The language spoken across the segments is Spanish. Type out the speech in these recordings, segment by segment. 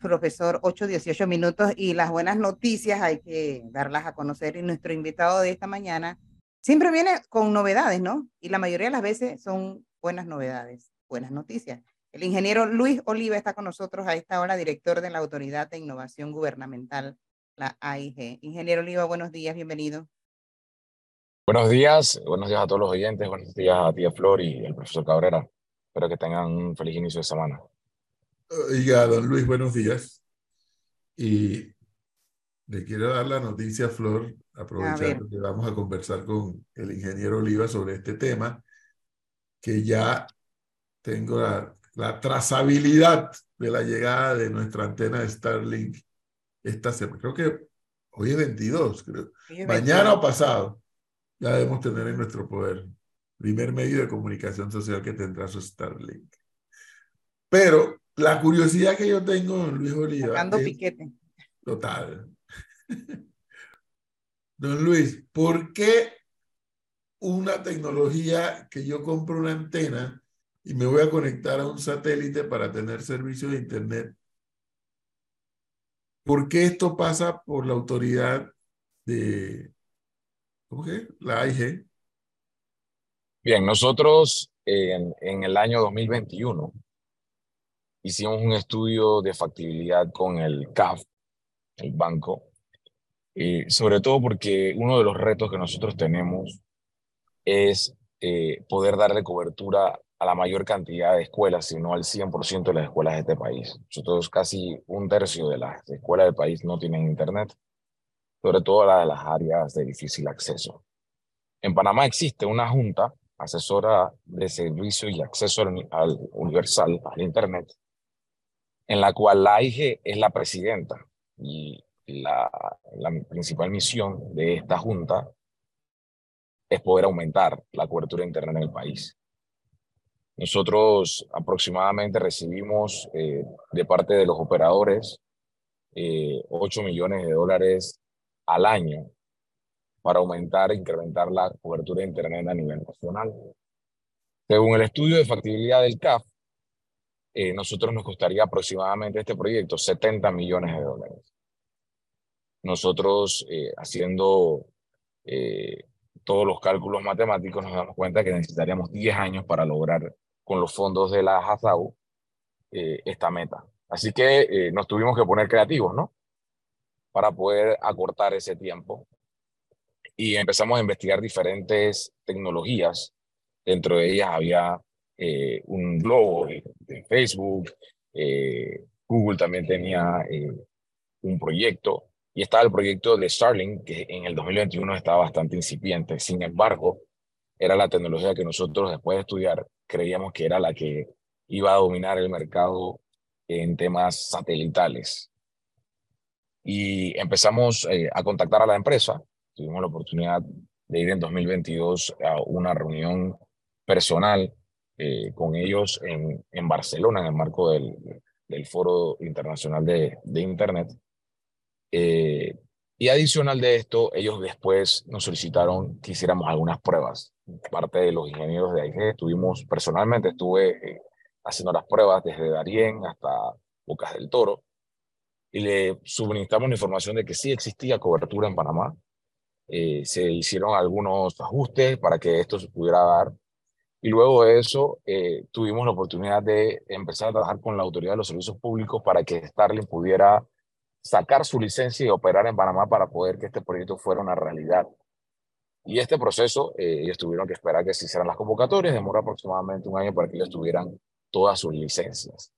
profesor, 8, 18 minutos y las buenas noticias hay que darlas a conocer y nuestro invitado de esta mañana siempre viene con novedades, ¿no? Y la mayoría de las veces son buenas novedades, buenas noticias. El ingeniero Luis Oliva está con nosotros a esta hora, director de la Autoridad de Innovación Gubernamental, la AIG. Ingeniero Oliva, buenos días, bienvenido. Buenos días, buenos días a todos los oyentes, buenos días a tía Flor y al profesor Cabrera. Espero que tengan un feliz inicio de semana. Oiga, don Luis, buenos días. Y le quiero dar la noticia Flor, aprovechando que vamos a conversar con el ingeniero Oliva sobre este tema, que ya tengo la, la trazabilidad de la llegada de nuestra antena de Starlink esta semana. Creo que hoy es 22, creo. Mañana o pasado ya debemos tener en nuestro poder primer medio de comunicación social que tendrá su Starlink. Pero la curiosidad que yo tengo, Luis Oliva. Sacando piquete. Total. Don Luis, ¿por qué una tecnología que yo compro una antena y me voy a conectar a un satélite para tener servicio de Internet? ¿Por qué esto pasa por la autoridad de, ¿cómo que? La AIG. Bien, nosotros en, en el año 2021 hicimos un estudio de factibilidad con el CAF, el banco, y sobre todo porque uno de los retos que nosotros tenemos es eh, poder darle cobertura a la mayor cantidad de escuelas, sino al 100% de las escuelas de este país. Nosotros casi un tercio de las escuelas del país no tienen internet, sobre todo las de las áreas de difícil acceso. En Panamá existe una junta asesora de servicio y acceso al universal, al internet, en la cual la AIG es la presidenta y la, principal misión de esta junta es poder aumentar la cobertura de Internet en el país. Nosotros aproximadamente recibimos eh, de parte de los operadores eh, 8 millones de dólares al año para aumentar e incrementar la cobertura de Internet a nivel nacional. Según el estudio de factibilidad del CAF, eh, nosotros nos costaría aproximadamente este proyecto 70 millones de dólares. Nosotros, eh, haciendo eh, todos los cálculos matemáticos, nos damos cuenta que necesitaríamos 10 años para lograr con los fondos de la HASAU esta meta. Así que nos tuvimos que poner creativos, ¿no? Para poder acortar ese tiempo. Y empezamos a investigar diferentes tecnologías. Dentro de ellas había eh, un logo de, Facebook, eh, Google también tenía eh, un proyecto y estaba el proyecto de Starlink que en el 2021 estaba bastante incipiente. Sin embargo, era la tecnología que nosotros después de estudiar creíamos que era la que iba a dominar el mercado en temas satelitales. Y empezamos a contactar a la empresa. Tuvimos la oportunidad de ir en 2022 a una reunión personal eh, con ellos en, en, Barcelona, en el marco del, del Foro Internacional de, de Internet. Eh, y adicional de esto, ellos después nos solicitaron que hiciéramos algunas pruebas. Parte de los ingenieros de AIG, estuvimos, personalmente estuve eh, haciendo las pruebas desde Darién hasta Bocas del Toro, y le suministramos la información de que sí existía cobertura en Panamá. se hicieron algunos ajustes para que esto se pudiera dar y luego de eso, eh, tuvimos la oportunidad de empezar a trabajar con la Autoridad de los Servicios Públicos para que Starlink pudiera sacar su licencia y operar en Panamá para poder que este proyecto fuera una realidad. Y este proceso, eh, ellos tuvieron que esperar que se hicieran las convocatorias, demoró aproximadamente un año para que ellos tuvieran todas sus licencias.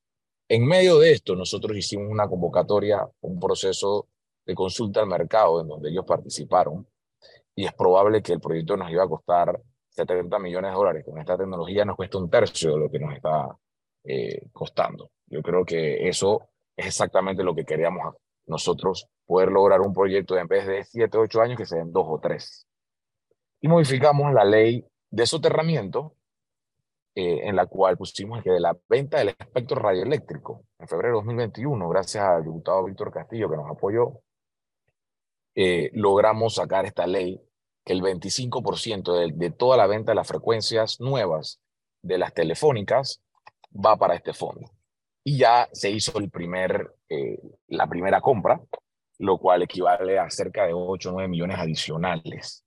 En medio de esto, nosotros hicimos una convocatoria, un proceso de consulta al mercado en donde ellos participaron y es probable que el proyecto nos iba a costar 70 millones de dólares con esta tecnología nos cuesta un tercio de lo que nos está eh, costando. Yo creo que eso es exactamente lo que queríamos nosotros, poder lograr un proyecto en vez de 7, 8 años que se den 2 o 3. Y modificamos la ley de soterramiento, eh, en la cual pusimos que de la venta del espectro radioeléctrico en febrero de 2021, gracias al diputado Víctor Castillo que nos apoyó, eh, logramos sacar esta ley que el 25% de, de toda la venta de las frecuencias nuevas de las telefónicas va para este fondo. Y ya se hizo el primer eh, la primera compra, lo cual equivale a cerca de 8 o 9 millones adicionales.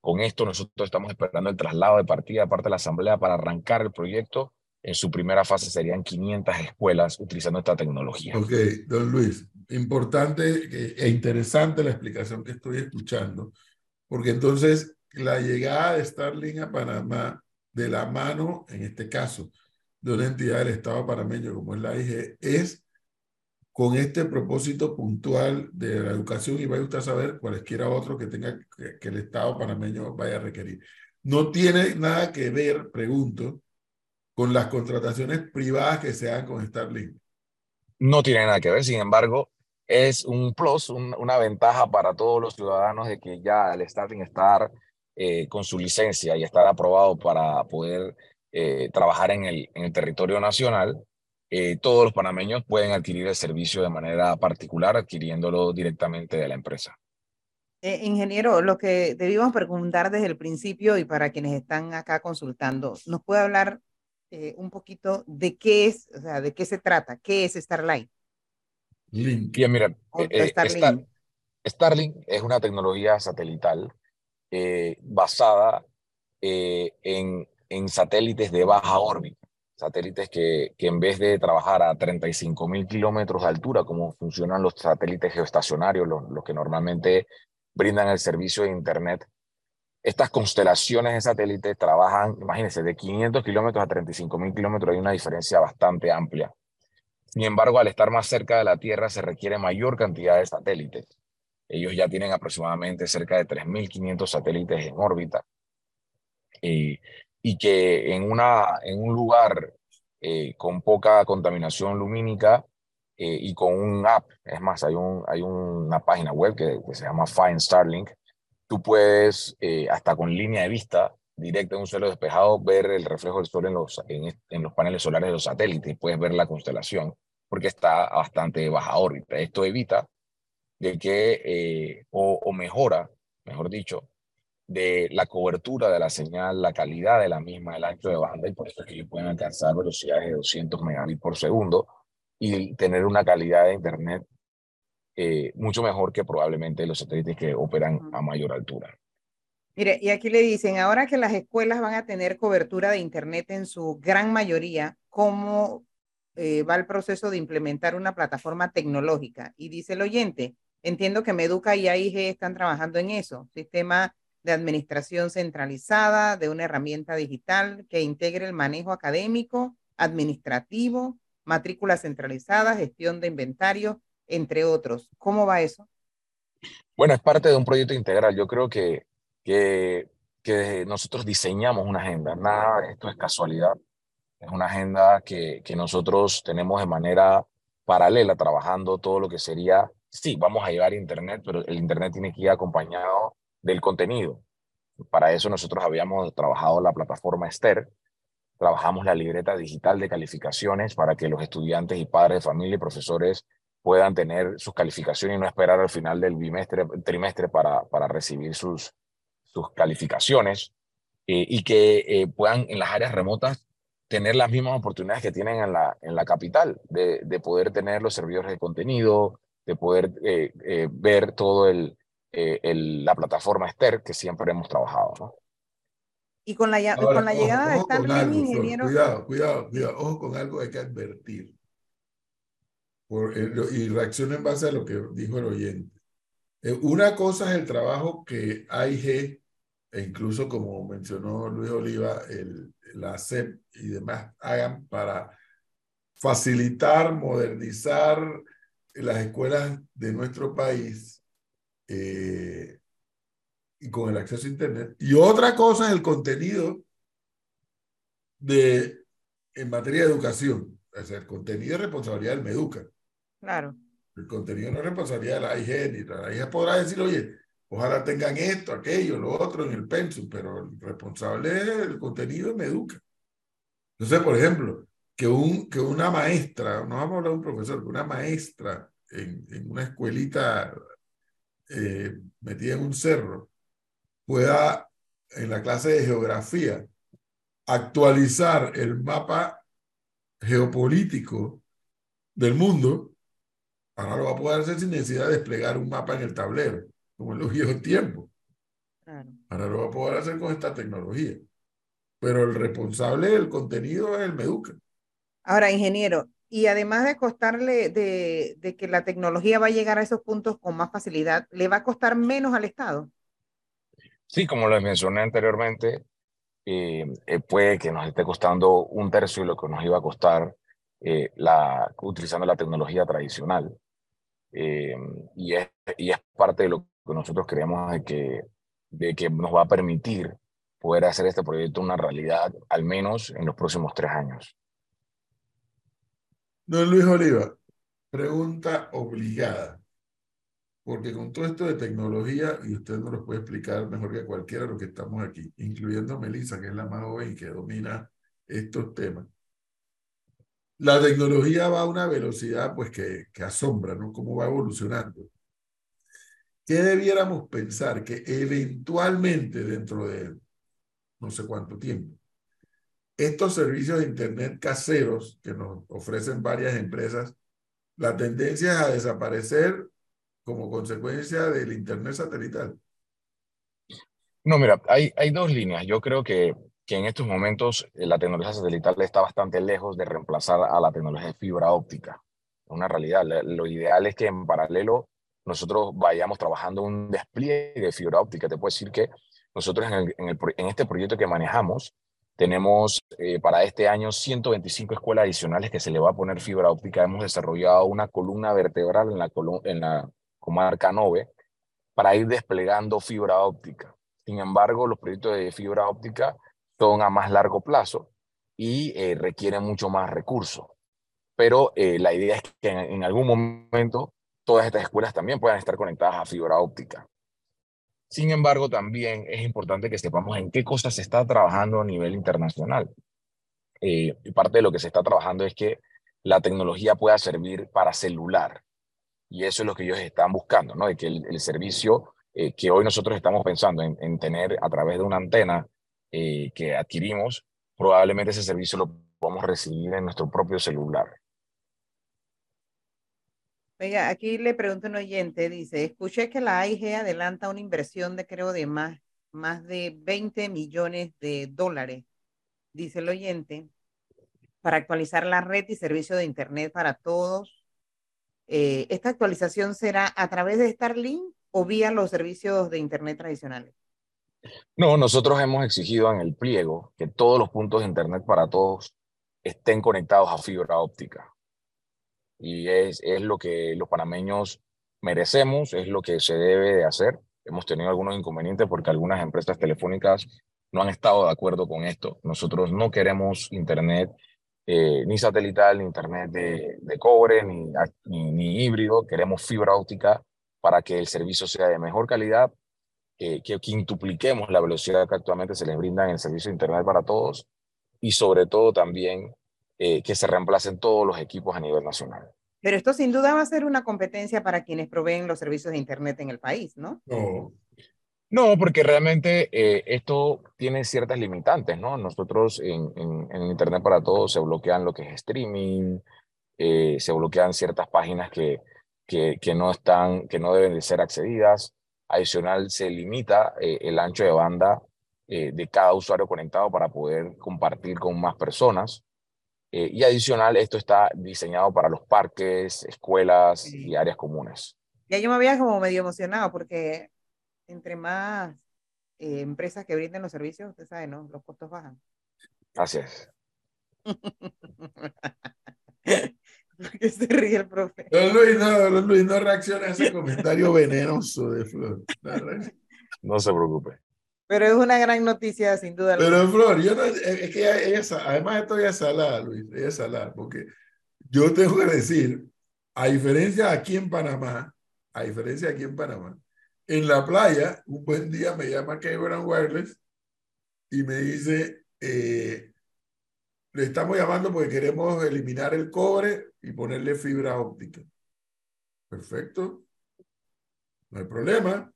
Con esto nosotros estamos esperando el traslado de partida de parte de la Asamblea para arrancar el proyecto. En su primera fase serían 500 escuelas utilizando esta tecnología. Ok, don Luis, importante e interesante la explicación que estoy escuchando, porque entonces la llegada de Starlink a Panamá de la mano, en este caso, de una entidad del Estado panameño como es la IG, es con este propósito puntual de la educación y vaya usted a saber cualesquiera otro que tenga que, el Estado panameño vaya a requerir. No tiene nada que ver, pregunto, con las contrataciones privadas que se hagan con Starlink. No tiene nada que ver, sin embargo, es un plus, una ventaja para todos los ciudadanos de que ya el Starlink estar eh, con su licencia y estar aprobado para poder eh, trabajar en el, en el territorio nacional, eh, todos los panameños pueden adquirir el servicio de manera particular, adquiriéndolo directamente de la empresa. ingeniero, lo que debíamos preguntar desde el principio y para quienes están acá consultando, ¿nos puede hablar un poquito de qué es, o sea, de qué se trata? ¿Qué es Starlink? Link. mira, Starlink. Starlink es una tecnología satelital eh, basada eh, en, en, satélites de baja órbita, satélites que, que en vez de trabajar a 35 mil kilómetros de altura, como funcionan los satélites geoestacionarios, los, los que normalmente brindan el servicio de Internet, estas constelaciones de satélites trabajan, imagínense, de 500 kilómetros a 35 mil kilómetros, hay una diferencia bastante amplia. Sin embargo, al estar más cerca de la Tierra se requiere mayor cantidad de satélites. Ellos ya tienen aproximadamente cerca de 3.500 satélites en órbita eh, y que en, una, en un lugar eh, con poca contaminación lumínica eh, y con un app, es más, hay, un, hay una página web que, se llama Find Starlink, tú puedes, hasta con línea de vista directa en un suelo despejado, ver el reflejo del sol en los, en, en los paneles solares de los satélites y puedes ver la constelación porque está a bastante baja órbita. Esto evita de que, eh, o, mejora, mejor dicho, de la cobertura de la señal, la calidad de la misma, el ancho de banda, y por eso es que ellos pueden alcanzar velocidades de 200 megabits por segundo y tener una calidad de Internet eh, mucho mejor que probablemente los satélites que operan a mayor altura. Mire, y aquí le dicen, ahora que las escuelas van a tener cobertura de Internet en su gran mayoría, ¿cómo eh, va el proceso de implementar una plataforma tecnológica? Y dice el oyente, Entiendo que Meduca y AIG están trabajando en eso, sistema de administración centralizada, de una herramienta digital que integre el manejo académico, administrativo, matrícula centralizada, gestión de inventario, entre otros. ¿Cómo va eso? Bueno, es parte de un proyecto integral. Yo creo que, que, que nosotros diseñamos una agenda. Nada, esto es casualidad. Es una agenda que, que nosotros tenemos de manera paralela, trabajando todo lo que sería sí, vamos a llevar Internet, pero el Internet tiene que ir acompañado del contenido. Para eso nosotros habíamos trabajado la plataforma Esther, trabajamos la libreta digital de calificaciones para que los estudiantes y padres de familia y profesores puedan tener sus calificaciones y no esperar al final del bimestre, trimestre para, para recibir sus, sus calificaciones eh, y que eh, puedan en las áreas remotas tener las mismas oportunidades que tienen en la, en la capital, de, de poder tener los servidores de contenido, de poder eh, eh, ver todo el, eh, el, la plataforma Esther que siempre hemos trabajado. ¿no? Y con la, con la llegada de Starlink, ingeniero. Cuidado, cuidado, cuidado. Ojo con algo hay que advertir. Por, y reacciona en base a lo que dijo el oyente. una cosa es el trabajo que AIG, e incluso como mencionó Luis Oliva, el, la CEP y demás hagan para facilitar, modernizar, las escuelas de nuestro país eh, y con el acceso a Internet. Y otra cosa es el contenido de, en materia de educación. O sea, el contenido es responsabilidad del MEDUCA. Claro. El contenido no es responsabilidad de la IG, ni la IG podrá decir, oye, ojalá tengan esto, aquello, lo otro en el pensum, pero el responsable del contenido es MEDUCA. Entonces, por ejemplo, que, un, que una maestra, no vamos a hablar de un profesor, que una maestra en, en una escuelita eh, metida en un cerro pueda, en la clase de geografía, actualizar el mapa geopolítico del mundo Ahora lo va a poder hacer sin necesidad de desplegar un mapa en el tablero, como en los viejos tiempos. Ahora lo va a poder hacer con esta tecnología. Pero el responsable del contenido es el Meduca. Ahora, ingeniero, y además de costarle de, de, que la tecnología va a llegar a esos puntos con más facilidad, ¿le va a costar menos al Estado? Sí, como les mencioné anteriormente, eh, eh, puede que nos esté costando un tercio de lo que nos iba a costar eh, la, utilizando la tecnología tradicional. y, es, y es parte de lo que nosotros creemos de que, de que nos va a permitir poder hacer este proyecto una realidad, al menos en los próximos tres años. Don Luis Oliva, pregunta obligada, porque con todo esto de tecnología, y usted nos lo puede explicar mejor que cualquiera de los que estamos aquí, incluyendo Melissa, que es la más joven y que domina estos temas. La tecnología va a una velocidad pues que, que asombra, ¿no? Cómo va evolucionando. ¿Qué debiéramos pensar que eventualmente dentro de no sé cuánto tiempo estos servicios de Internet caseros que nos ofrecen varias empresas, la tendencia es a desaparecer como consecuencia del Internet satelital. No, mira, hay, hay dos líneas. Yo creo que, que en estos momentos eh, la tecnología satelital está bastante lejos de reemplazar a la tecnología de fibra óptica. Una realidad. Lo ideal es que en paralelo nosotros vayamos trabajando un despliegue de fibra óptica. Te puedo decir que nosotros en, el, en, el, en este proyecto que manejamos, tenemos eh, para este año 125 escuelas adicionales que se le va a poner fibra óptica. Hemos desarrollado una columna vertebral en la, en la comarca Nove para ir desplegando fibra óptica. Sin embargo, los proyectos de fibra óptica son a más largo plazo y eh, requieren mucho más recursos. Pero eh, la idea es que en, en algún momento todas estas escuelas también puedan estar conectadas a fibra óptica. Sin embargo, también es importante que sepamos en qué cosas se está trabajando a nivel internacional. Eh, y parte de lo que se está trabajando es que la tecnología pueda servir para celular. Y eso es lo que ellos están buscando, ¿no? De que el, servicio eh, que hoy nosotros estamos pensando en, en, tener a través de una antena eh, que adquirimos, probablemente ese servicio lo podamos recibir en nuestro propio celular. Oiga, aquí le pregunto a un oyente, dice, escuché que la AIG adelanta una inversión de creo de más, más de 20 millones de dólares, dice el oyente, para actualizar la red y servicio de Internet para todos. Eh, ¿Esta actualización será a través de Starlink o vía los servicios de Internet tradicionales? No, nosotros hemos exigido en el pliego que todos los puntos de Internet para todos estén conectados a fibra óptica y es, es lo que los panameños merecemos, es lo que se debe de hacer. Hemos tenido algunos inconvenientes porque algunas empresas telefónicas no han estado de acuerdo con esto. Nosotros no queremos Internet eh, ni satelital, ni Internet de, de cobre, ni, ni, híbrido. Queremos fibra óptica para que el servicio sea de mejor calidad, eh, que quintupliquemos la velocidad que actualmente se les brinda en el servicio de Internet para todos y sobre todo también eh, que se reemplacen todos los equipos a nivel nacional. Pero esto sin duda va a ser una competencia para quienes proveen los servicios de Internet en el país, ¿no? No. No, porque realmente eh, esto tiene ciertas limitantes, ¿no? Nosotros en, en, en, Internet para Todos se bloquean lo que es streaming, eh, se bloquean ciertas páginas que, que, que, no están, que no deben de ser accedidas. Adicional, se limita eh, el ancho de banda eh, de cada usuario conectado para poder compartir con más personas. Eh, y adicional, esto está diseñado para los parques, escuelas sí. y áreas comunes. Ya yo me había como medio emocionado porque entre más eh, empresas que brinden los servicios, usted sabe, ¿no? Los costos bajan. Así es. qué se ríe el profe? Don Luis, no, don Luis, no reacciona a ese comentario venenoso de Flor. No, no se preocupe. Pero es una gran noticia, sin duda. Pero Flor, yo no, es que ella, ella, además esto ya es salada, Luis, ella es salada, porque yo tengo que decir, a diferencia aquí en Panamá, a diferencia aquí en Panamá, en la playa, un buen día me llama Cameron Wireless y me dice, eh, le estamos llamando porque queremos eliminar el cobre y ponerle fibra óptica. Perfecto. No hay problema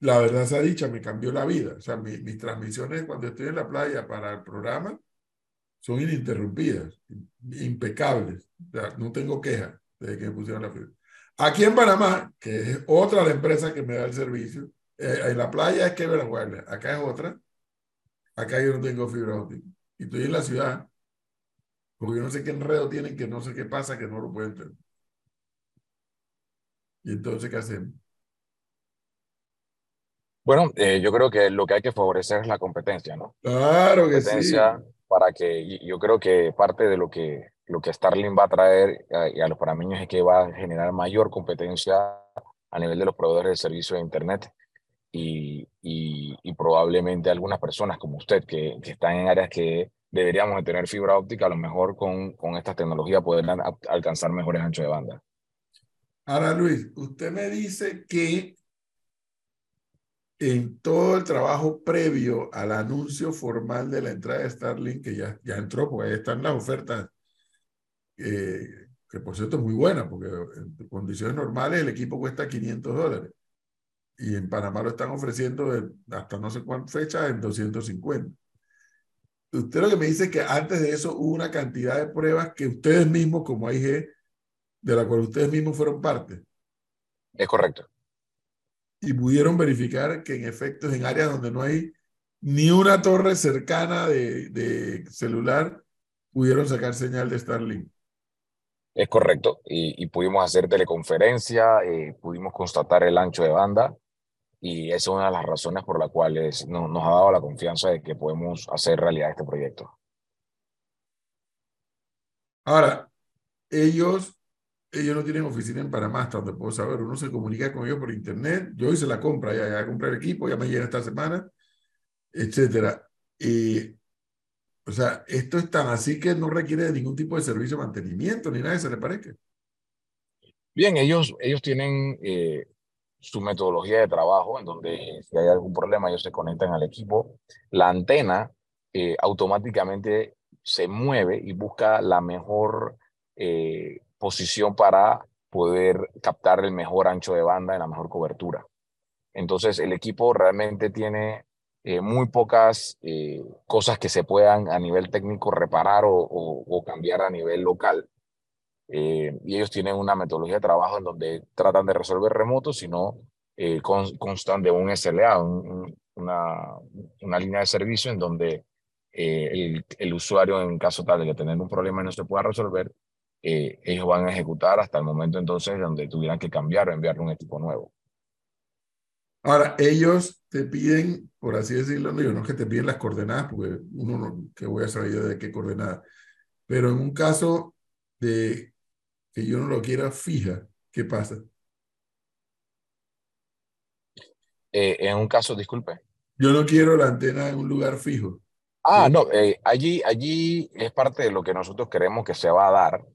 la verdad se ha dicha, me cambió la vida. O sea, mi, mis transmisiones cuando estoy en la playa para el programa son ininterrumpidas, impecables. O sea, no tengo quejas desde que pusieron la fibra. Aquí en Panamá, que es otra la empresa que me da el servicio, eh, en la playa es que Wireless, acá es otra, acá yo no tengo fibra óptica. Y estoy en la ciudad, porque yo no sé qué enredo tienen, que no sé qué pasa, que no lo pueden tener. Y entonces, ¿qué hacemos? Bueno, eh, yo creo que lo que hay que favorecer es la competencia, ¿no? Claro que sí. Para que yo creo que parte de lo que, lo que Starlink va a traer a, a los panameños es que va a generar mayor competencia a nivel de los proveedores de servicios de Internet y, y, probablemente algunas personas como usted que, que, están en áreas que deberíamos de tener fibra óptica, a lo mejor con, con esta tecnología podrán alcanzar mejores anchos de banda. Ahora, Luis, usted me dice que en todo el trabajo previo al anuncio formal de la entrada de Starlink, que ya, ya entró, porque ahí están las ofertas, eh, que por cierto es muy buena, porque en condiciones normales el equipo cuesta 500 dólares. Y en Panamá lo están ofreciendo hasta no sé cuántas fechas en 250. Usted lo que me dice es que antes de eso hubo una cantidad de pruebas que ustedes mismos, como AIG, de la cual ustedes mismos fueron parte. Es correcto y pudieron verificar que en efecto en áreas donde no hay ni una torre cercana de, de celular, pudieron sacar señal de Starlink. Es correcto, y, pudimos hacer teleconferencia, eh, pudimos constatar el ancho de banda, y esa es una de las razones por las cuales nos ha dado la confianza de que podemos hacer realidad este proyecto. Ahora, ellos ellos no tienen oficina en Panamá, hasta donde puedo saber. Uno se comunica con ellos por internet. Yo hice la compra, ya, ya compré el equipo, ya me llega esta semana, etcétera. O sea, esto es tan así que no requiere de ningún tipo de servicio de mantenimiento ni nada, ¿se le parece? Bien, ellos, ellos tienen eh, su metodología de trabajo en donde si hay algún problema ellos se conectan al equipo. La antena eh, automáticamente se mueve y busca la mejor eh, posición para poder captar el mejor ancho de banda y la mejor cobertura. Entonces, el equipo realmente tiene eh, muy pocas eh, cosas que se puedan a nivel técnico reparar o, cambiar a nivel local. Eh, y ellos tienen una metodología de trabajo en donde tratan de resolver remotos, sino constan de un SLA, una, línea de servicio en donde el, usuario, en caso tal de tener un problema y no se pueda resolver, eh, ellos van a ejecutar hasta el momento entonces donde tuvieran que cambiar o enviarle un equipo nuevo. Ahora, ellos te piden, por así decirlo, no, no es que te piden las coordenadas, porque uno no, que voy a saber yo de qué coordenadas, pero en un caso de que yo no lo quiera fija, ¿qué pasa? Eh, en un caso, disculpe. Yo no quiero la antena en un lugar fijo. Ah, no, eh, allí, allí es parte de lo que nosotros queremos que se va a dar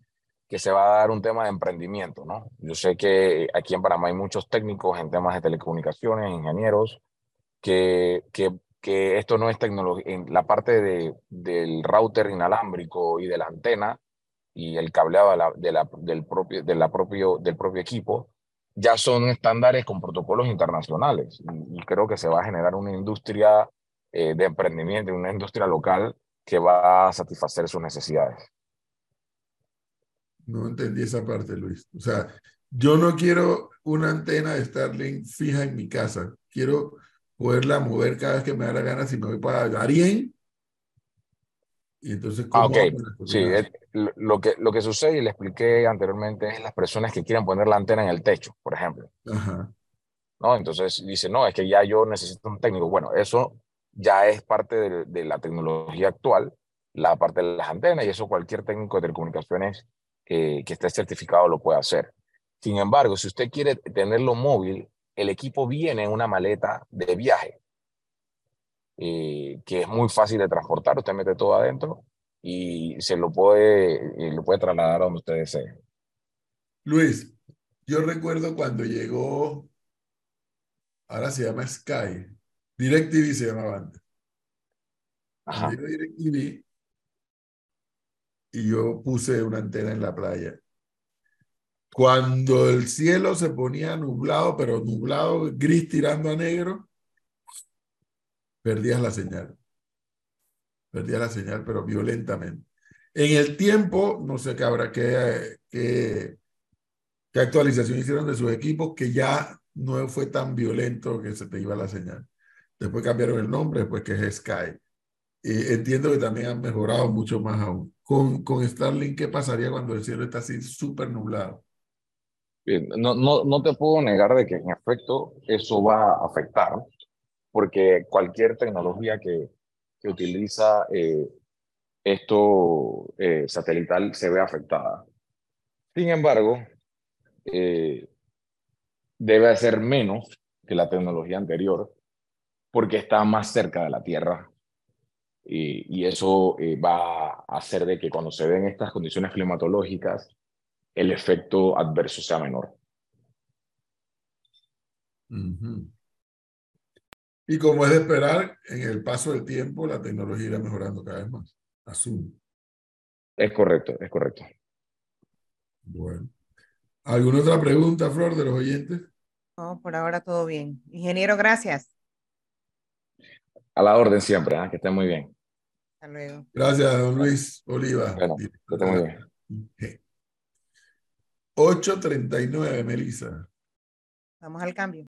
que se va a dar un tema de emprendimiento, ¿no? Yo sé que aquí en Panamá hay muchos técnicos en temas de telecomunicaciones, ingenieros, que, que, que esto no es tecnología, la parte de, del router inalámbrico y de la antena y el cableado de la, de la, del, propio, de la propio, del propio equipo, ya son estándares con protocolos internacionales y, creo que se va a generar una industria eh, de emprendimiento, una industria local que va a satisfacer sus necesidades. No entendí esa parte, Luis. O sea, yo no quiero una antena de Starlink fija en mi casa. Quiero poderla mover cada vez que me da la gana si me voy para Darien. Y entonces, ¿cómo ah, Sí, lo, que, lo que sucede, y le expliqué anteriormente, es las personas que quieran poner la antena en el techo, por ejemplo. Ajá. ¿No? Entonces dice, no, es que ya yo necesito un técnico. Bueno, eso ya es parte de, de la tecnología actual, la parte de las antenas, y eso cualquier técnico de telecomunicaciones que esté certificado lo puede hacer. Sin embargo, si usted quiere tenerlo móvil, el equipo viene en una maleta de viaje, eh, que es muy fácil de transportar. Usted mete todo adentro y se lo puede, lo puede trasladar a donde usted desee. Luis, yo recuerdo cuando llegó, ahora se llama Sky, DirecTV se llamaba antes. Ajá. DirecTV, y yo puse una antena en la playa. Cuando el cielo se ponía nublado, pero nublado, gris tirando a negro, perdías la señal. Perdías la señal, pero violentamente. En el tiempo, no sé qué habrá, qué, qué, ¿Qué actualización hicieron de sus equipos que ya no fue tan violento que se te iba la señal? Después cambiaron el nombre, después que es Sky. entiendo que también han mejorado mucho más aún. Con, con Starlink, ¿qué pasaría cuando el cielo está así súper nublado? No, no, no te puedo negar de que en efecto eso va a afectar, porque cualquier tecnología que, que utiliza eh, esto eh, satelital se ve afectada. Sin embargo, eh, debe ser menos que la tecnología anterior porque está más cerca de la Tierra y, y eso va a hacer de que cuando se den estas condiciones climatológicas el efecto adverso sea menor. Y como es de esperar, en el paso del tiempo la tecnología irá mejorando cada vez más. Asumo. Es correcto, es correcto. Bueno. ¿Alguna otra pregunta, Flor, de los oyentes? No, por ahora todo bien. Ingeniero, gracias. A la orden siempre, ¿eh? que esté muy bien. Hasta luego. Gracias, don Luis Oliva. Bueno, que esté muy bien. 8.39, Melissa. Vamos al cambio.